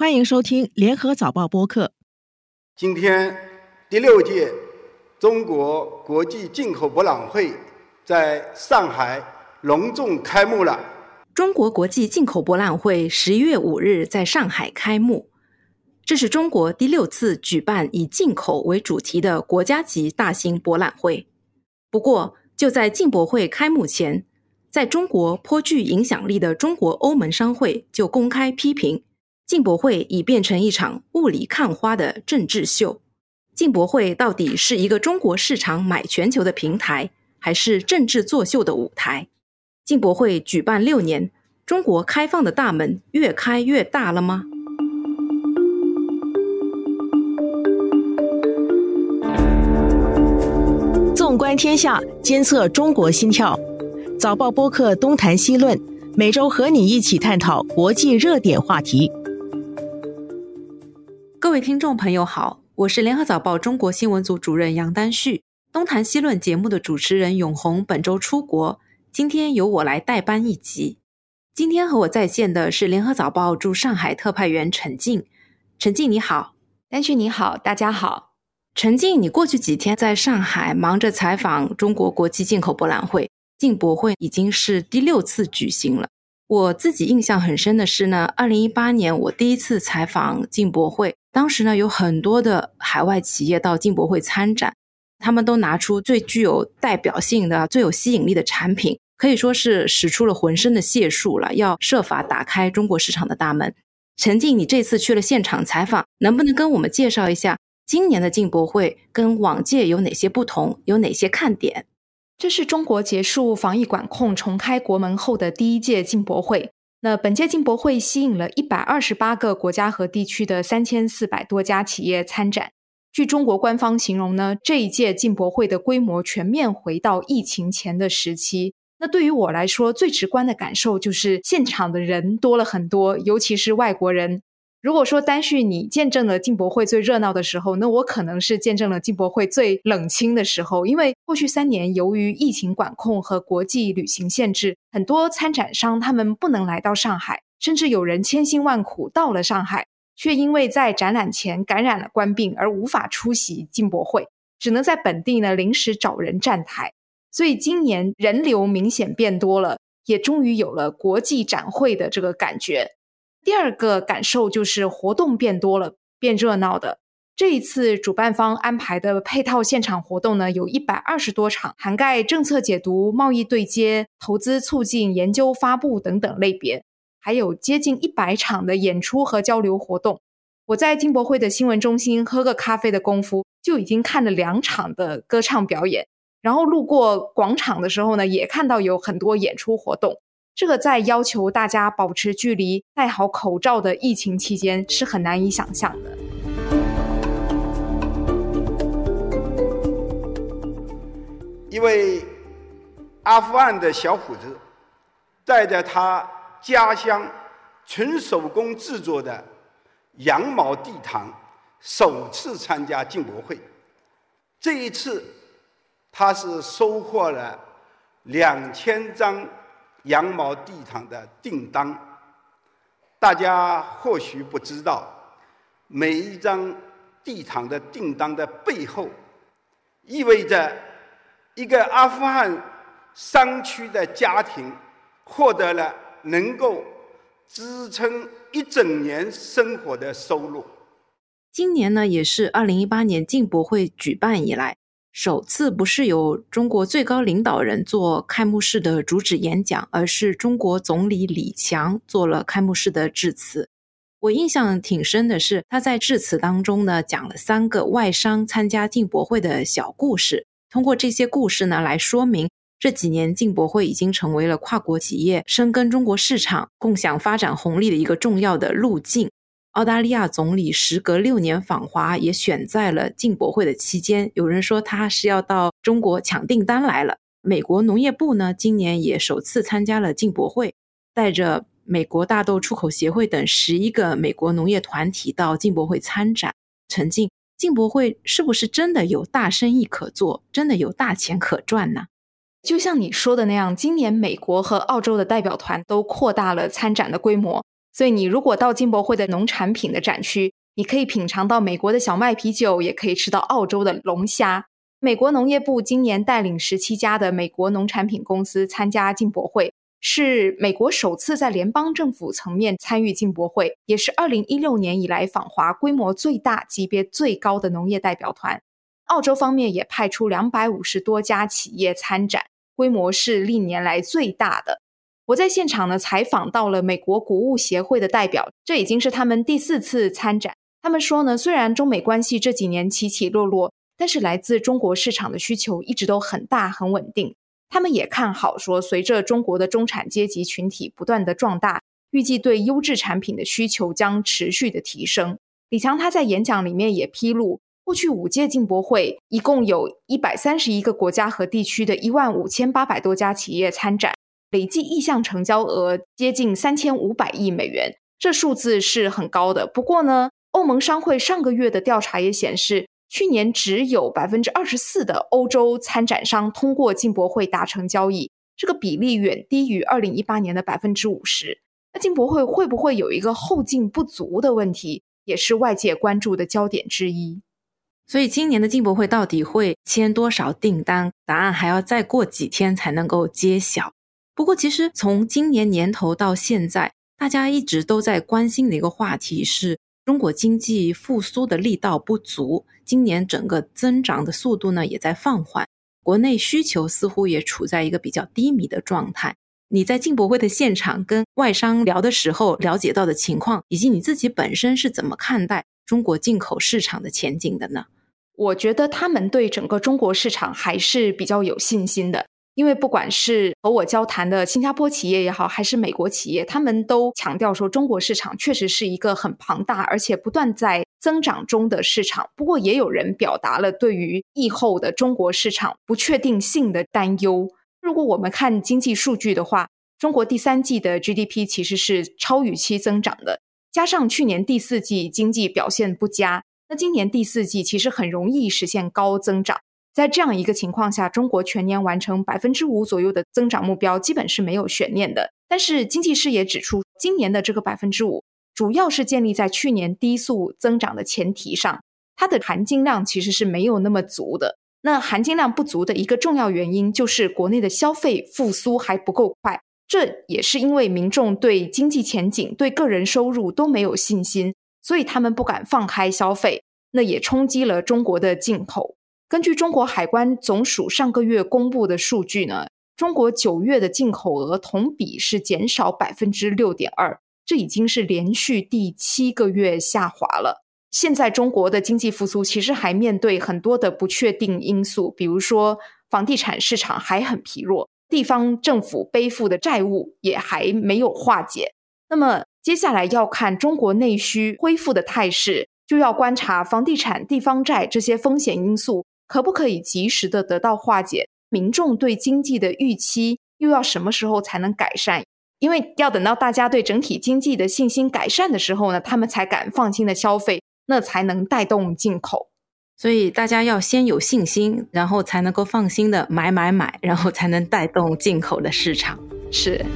欢迎收听联合早报播客。今天第六届中国国际进口博览会在上海隆重开幕了。中国国际进口博览会十一月五日在上海开幕，这是中国第六次举办以进口为主题的国家级大型博览会。不过，就在进博会开幕前，在中国颇具影响力的中国欧盟商会就公开批评，进博会已变成一场雾里看花的政治秀。进博会到底是一个中国市场买全球的平台，还是政治作秀的舞台？进博会举办六年，中国开放的大门越开越大了吗？纵观天下，监测中国心跳。早报播客东谈西论，每周和你一起探讨国际热点话题。各位听众朋友好，我是联合早报中国新闻组主任杨丹旭。东谈西论节目的主持人永红本周出国，今天由我来代班一集。今天和我在线的是联合早报驻上海特派员陈静。陈静你好，丹旭你好，大家好。陈静，你过去几天在上海忙着采访中国国际进口博览会，进博会已经是第六次举行了。我自己印象很深的是呢，二零一八年我第一次采访进博会，当时呢有很多的海外企业到进博会参展，他们都拿出最具有代表性的、最有吸引力的产品，可以说是使出了浑身的解数了，要设法打开中国市场的大门。陈静，你这次去了现场采访，能不能跟我们介绍一下？今年的进博会跟往届有哪些不同？有哪些看点？这是中国结束防疫管控、重开国门后的第一届进博会。那本届进博会吸引了一百二十八个国家和地区的三千四百多家企业参展。据中国官方形容呢，这一届进博会的规模全面回到疫情前的时期。那对于我来说，最直观的感受就是现场的人多了很多，尤其是外国人。如果说单旭你见证了进博会最热闹的时候，那我可能是见证了进博会最冷清的时候。因为过去三年，由于疫情管控和国际旅行限制，很多参展商他们不能来到上海，甚至有人千辛万苦到了上海，却因为在展览前感染了官病而无法出席进博会，只能在本地呢临时找人站台。所以今年人流明显变多了，也终于有了国际展会的这个感觉。第二个感受就是活动变多了，变热闹的。这一次主办方安排的配套现场活动呢，有一百二十多场，涵盖政策解读、贸易对接、投资促进、研究发布等等类别，还有接近一百场的演出和交流活动。我在金博会的新闻中心喝个咖啡的功夫，就已经看了两场的歌唱表演，然后路过广场的时候呢，也看到有很多演出活动。这个在要求大家保持距离、戴好口罩的疫情期间是很难以想象的。一位阿富汗的小伙子带着他家乡纯手工制作的羊毛地毯，首次参加进博会。这一次，他是收获了两千张。羊毛地毯的订单，大家或许不知道，每一张地毯的订单的背后，意味着一个阿富汗山区的家庭获得了能够支撑一整年生活的收入。今年呢，也是二零一八年进博会举办以来。首次不是由中国最高领导人做开幕式的主旨演讲，而是中国总理李强做了开幕式的致辞。我印象挺深的是，他在致辞当中呢讲了三个外商参加进博会的小故事，通过这些故事呢来说明这几年进博会已经成为了跨国企业深耕中国市场、共享发展红利的一个重要的路径。澳大利亚总理时隔六年访华，也选在了进博会的期间。有人说他是要到中国抢订单来了。美国农业部呢，今年也首次参加了进博会，带着美国大豆出口协会等十一个美国农业团体到进博会参展。陈静，进博会是不是真的有大生意可做，真的有大钱可赚呢？就像你说的那样，今年美国和澳洲的代表团都扩大了参展的规模。所以你如果到进博会的农产品的展区，你可以品尝到美国的小麦啤酒，也可以吃到澳洲的龙虾。美国农业部今年带领十七家的美国农产品公司参加进博会，是美国首次在联邦政府层面参与进博会，也是二零一六年以来访华规模最大、级别最高的农业代表团。澳洲方面也派出两百五十多家企业参展，规模是历年来最大的。我在现场呢采访到了美国谷物协会的代表，这已经是他们第四次参展。他们说呢，虽然中美关系这几年起起落落。但是来自中国市场的需求一直都很大很稳定，他们也看好说，随着中国的中产阶级群体不断的壮大，预计对优质产品的需求将持续的提升。李强他在演讲里面也披露，过去五届进博会一共有一百三十一个国家和地区的一万五千八百多家企业参展，累计意向成交额接近三千五百亿美元，这数字是很高的。不过呢，欧盟商会上个月的调查也显示。去年只有百分之二十四的欧洲参展商通过进博会达成交易，这个比例远低于二零一八年的百分之五十。那进博会会不会有一个后劲不足的问题，也是外界关注的焦点之一。所以今年的进博会到底会签多少订单？答案还要再过几天才能够揭晓。不过，其实从今年年头到现在，大家一直都在关心的一个话题是。中国经济复苏的力道不足，今年整个增长的速度呢也在放缓，国内需求似乎也处在一个比较低迷的状态。你在进博会的现场跟外商聊的时候了解到的情况，以及你自己本身是怎么看待中国进口市场的前景的呢？我觉得他们对整个中国市场还是比较有信心的。因为不管是和我交谈的新加坡企业也好，还是美国企业，他们都强调说，中国市场确实是一个很庞大而且不断在增长中的市场。不过，也有人表达了对于疫后的中国市场不确定性的担忧。如果我们看经济数据的话，中国第三季的 GDP 其实是超预期增长的，加上去年第四季经济表现不佳，那今年第四季其实很容易实现高增长。在这样一个情况下，中国全年完成百分之五左右的增长目标，基本是没有悬念的。但是经济师也指出，今年的这个百分之五，主要是建立在去年低速增长的前提上，它的含金量其实是没有那么足的。那含金量不足的一个重要原因，就是国内的消费复苏还不够快。这也是因为民众对经济前景、对个人收入都没有信心，所以他们不敢放开消费，那也冲击了中国的进口。根据中国海关总署上个月公布的数据呢，中国九月的进口额同比是减少百分之六点二，这已经是连续第七个月下滑了。现在中国的经济复苏其实还面对很多的不确定因素，比如说房地产市场还很疲弱，地方政府背负的债务也还没有化解。那么接下来要看中国内需恢复的态势，就要观察房地产、地方债这些风险因素。可不可以及时的得到化解？民众对经济的预期又要什么时候才能改善？因为要等到大家对整体经济的信心改善的时候呢，他们才敢放心的消费，那才能带动进口。所以大家要先有信心，然后才能够放心的买买买，然后才能带动进口的市场。是。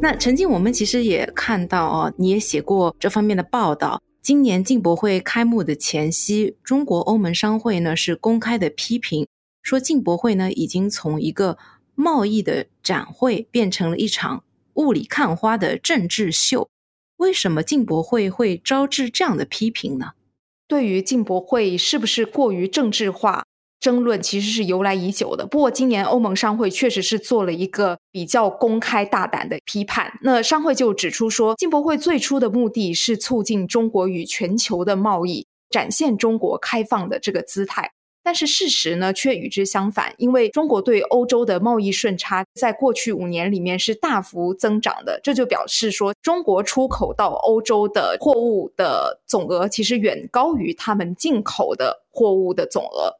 那陈静，我们其实也看到哦，你也写过这方面的报道。今年进博会开幕的前夕，中国欧盟商会呢是公开的批评，说进博会呢已经从一个贸易的展会变成了一场雾里看花的政治秀。为什么进博会会招致这样的批评呢？对于进博会是不是过于政治化？争论其实是由来已久的，不过今年欧盟商会确实是做了一个比较公开大胆的批判。那商会就指出说，进博会最初的目的是促进中国与全球的贸易，展现中国开放的这个姿态。但是事实呢，却与之相反，因为中国对欧洲的贸易顺差在过去五年里面是大幅增长的，这就表示说，中国出口到欧洲的货物的总额其实远高于他们进口的货物的总额。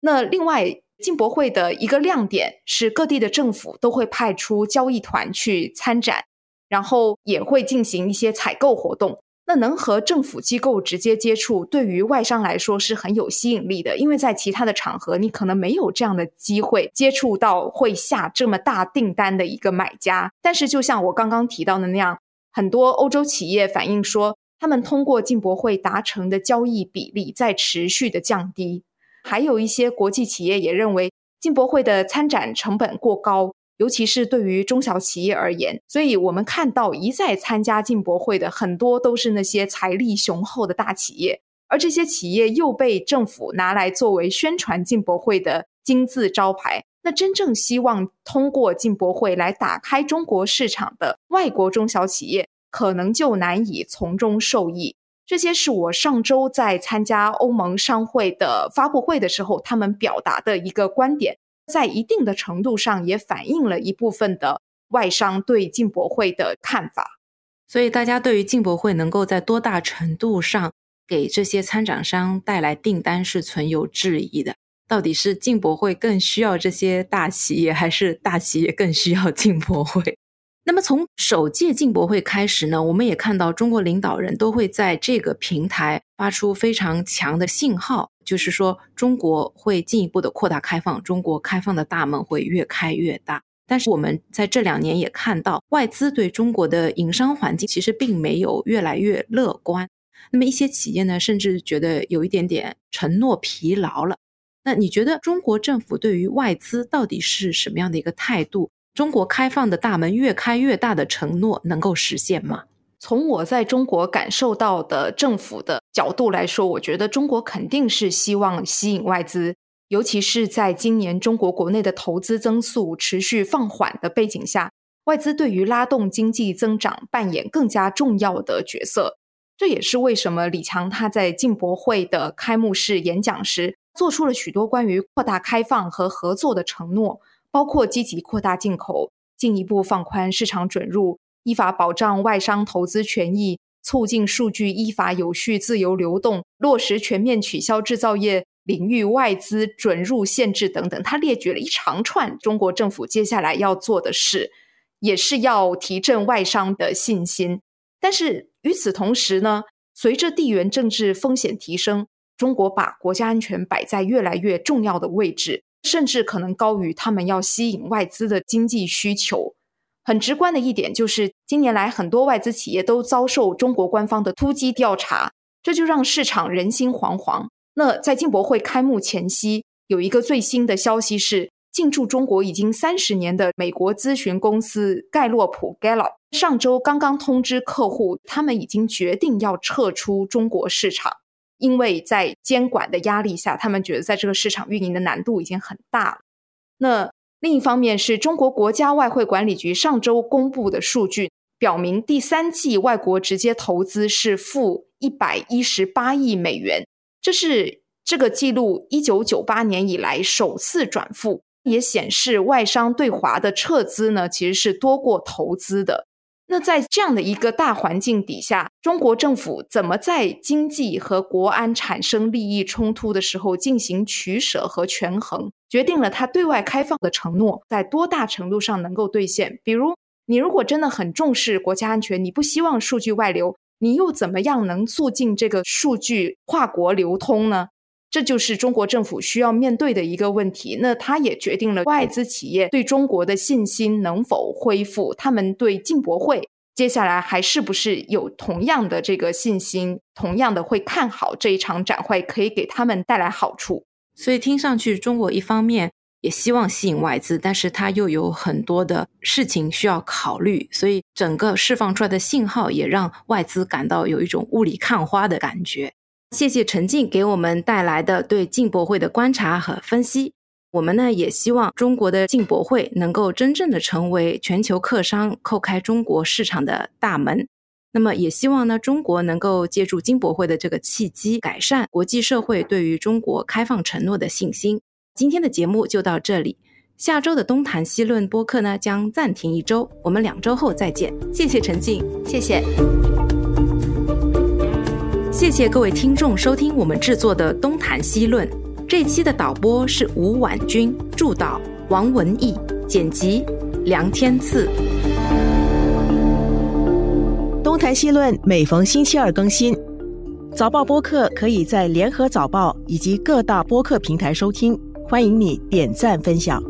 那另外，进博会的一个亮点是，各地的政府都会派出交易团去参展，然后也会进行一些采购活动。那能和政府机构直接接触，对于外商来说是很有吸引力的，因为在其他的场合，你可能没有这样的机会接触到会下这么大订单的一个买家。但是，就像我刚刚提到的那样，很多欧洲企业反映说，他们通过进博会达成的交易比例在持续的降低。还有一些国际企业也认为，进博会的参展成本过高。尤其是对于中小企业而言，所以我们看到一再参加进博会的很多都是那些财力雄厚的大企业，而这些企业又被政府拿来作为宣传进博会的金字招牌。那真正希望通过进博会来打开中国市场的外国中小企业，可能就难以从中受益。这些是我上周在参加欧盟商会的发布会的时候，他们表达的一个观点。在一定的程度上，也反映了一部分的外商对进博会的看法。所以，大家对于进博会能够在多大程度上给这些参展商带来订单是存有质疑的。到底是进博会更需要这些大企业，还是大企业更需要进博会？那么，从首届进博会开始呢，我们也看到中国领导人都会在这个平台发出非常强的信号。就是说，中国会进一步的扩大开放，中国开放的大门会越开越大。但是我们在这两年也看到，外资对中国的营商环境其实并没有越来越乐观。那么一些企业呢，甚至觉得有一点点承诺疲劳了。那你觉得中国政府对于外资到底是什么样的一个态度？中国开放的大门越开越大的承诺能够实现吗？从我在中国感受到的政府的角度来说，我觉得中国肯定是希望吸引外资，尤其是在今年中国国内的投资增速持续放缓的背景下，外资对于拉动经济增长扮演更加重要的角色。这也是为什么李强他在进博会的开幕式演讲时，做出了许多关于扩大开放和合作的承诺，包括积极扩大进口，进一步放宽市场准入。依法保障外商投资权益，促进数据依法有序自由流动，落实全面取消制造业领域外资准入限制等等，他列举了一长串中国政府接下来要做的事，也是要提振外商的信心。但是与此同时呢，随着地缘政治风险提升，中国把国家安全摆在越来越重要的位置，甚至可能高于他们要吸引外资的经济需求。很直观的一点就是，近年来很多外资企业都遭受中国官方的突击调查，这就让市场人心惶惶。那在进博会开幕前夕，有一个最新的消息是，进驻中国已经三十年的美国咨询公司盖洛普 （Gallup） 上周刚刚通知客户，他们已经决定要撤出中国市场，因为在监管的压力下，他们觉得在这个市场运营的难度已经很大了。那另一方面，是中国国家外汇管理局上周公布的数据，表明第三季外国直接投资是负一百一十八亿美元，这是这个记录一九九八年以来首次转负，也显示外商对华的撤资呢，其实是多过投资的。那在这样的一个大环境底下，中国政府怎么在经济和国安产生利益冲突的时候进行取舍和权衡，决定了他对外开放的承诺在多大程度上能够兑现。比如，你如果真的很重视国家安全，你不希望数据外流，你又怎么样能促进这个数据跨国流通呢？这就是中国政府需要面对的一个问题。那它也决定了外资企业对中国的信心能否恢复，他们对进博会接下来还是不是有同样的这个信心，同样的会看好这一场展会可以给他们带来好处。所以听上去，中国一方面也希望吸引外资，但是它又有很多的事情需要考虑，所以整个释放出来的信号也让外资感到有一种雾里看花的感觉。谢谢陈静给我们带来的对进博会的观察和分析。我们呢也希望中国的进博会能够真正的成为全球客商叩开中国市场的大门。那么也希望呢中国能够借助进博会的这个契机，改善国际社会对于中国开放承诺的信心。今天的节目就到这里，下周的东谈西论播客呢将暂停一周，我们两周后再见。谢谢陈静，谢谢。谢谢各位听众收听我们制作的《东谈西论》。这期的导播是吴婉君，助导王文义，剪辑梁天赐。东谈。西论每逢星期二更新。早报播客可以在联合早报以及各大播客平台收听，欢迎你点赞分享。